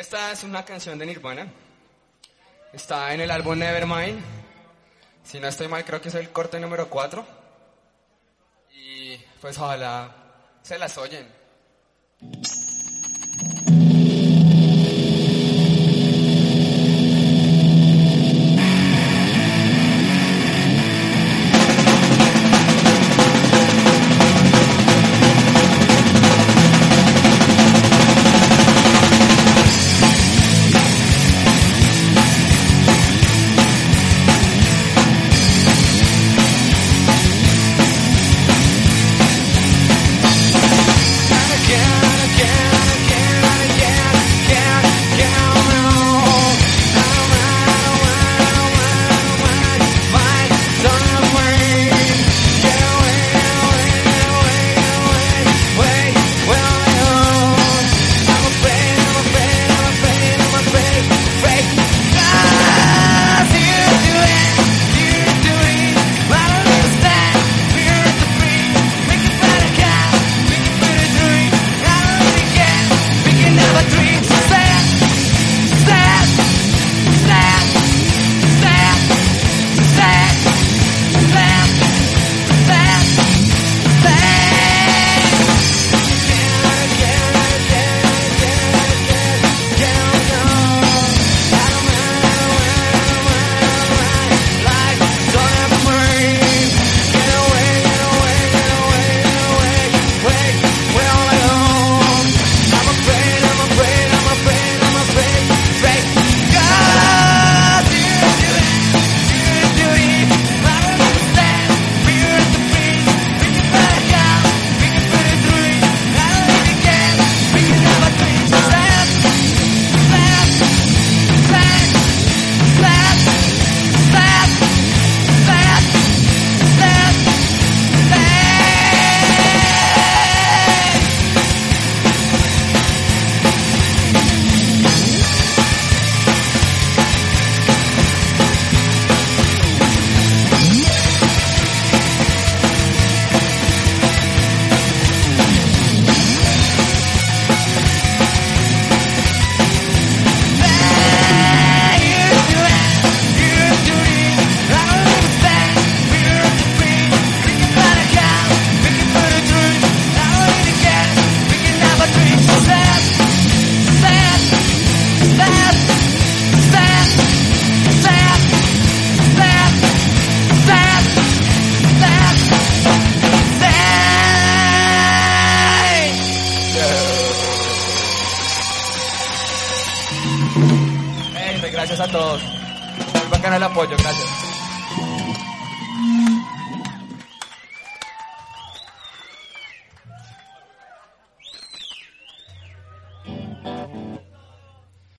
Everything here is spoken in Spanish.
Esta es una canción de Nirvana. Está en el álbum Nevermind. Si no estoy mal, creo que es el corte número 4. Y pues ojalá se las oyen. Gracias a todos. Muy bacana el apoyo, gracias.